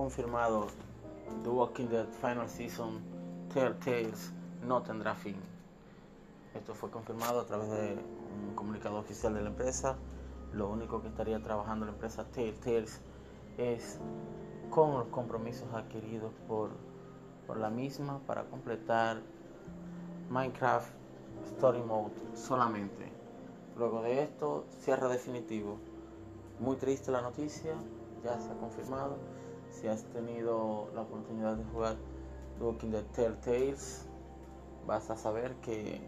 confirmado The Walking Dead Final Season Tales no tendrá fin. Esto fue confirmado a través de un comunicado oficial de la empresa. Lo único que estaría trabajando la empresa Tales es con los compromisos adquiridos por, por la misma para completar Minecraft Story Mode solamente. Luego de esto, cierre definitivo. Muy triste la noticia, ya se ha confirmado. Si has tenido la oportunidad de jugar The Walking Dead Tales vas a saber que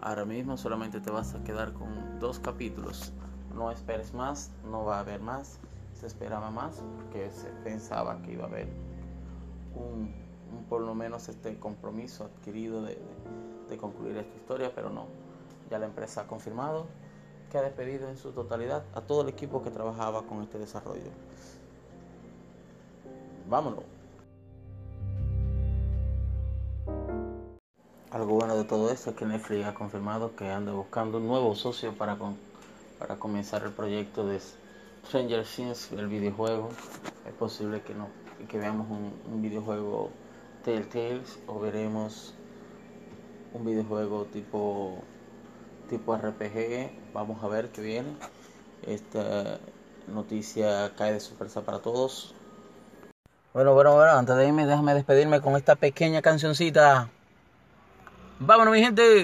ahora mismo solamente te vas a quedar con dos capítulos. No esperes más, no va a haber más. Se esperaba más porque se pensaba que iba a haber un, por lo menos este compromiso adquirido de, de concluir esta historia, pero no. Ya la empresa ha confirmado que ha despedido en su totalidad a todo el equipo que trabajaba con este desarrollo. Vámonos. Algo bueno de todo esto es que Netflix ha confirmado que anda buscando un nuevo socio para, para comenzar el proyecto de Stranger Things, el videojuego. Es posible que, no, que veamos un, un videojuego Telltales o veremos un videojuego tipo tipo RPG. Vamos a ver qué viene. Esta noticia cae de sorpresa para todos. Bueno, bueno, bueno, antes de irme, déjame despedirme con esta pequeña cancioncita. Vámonos, mi gente.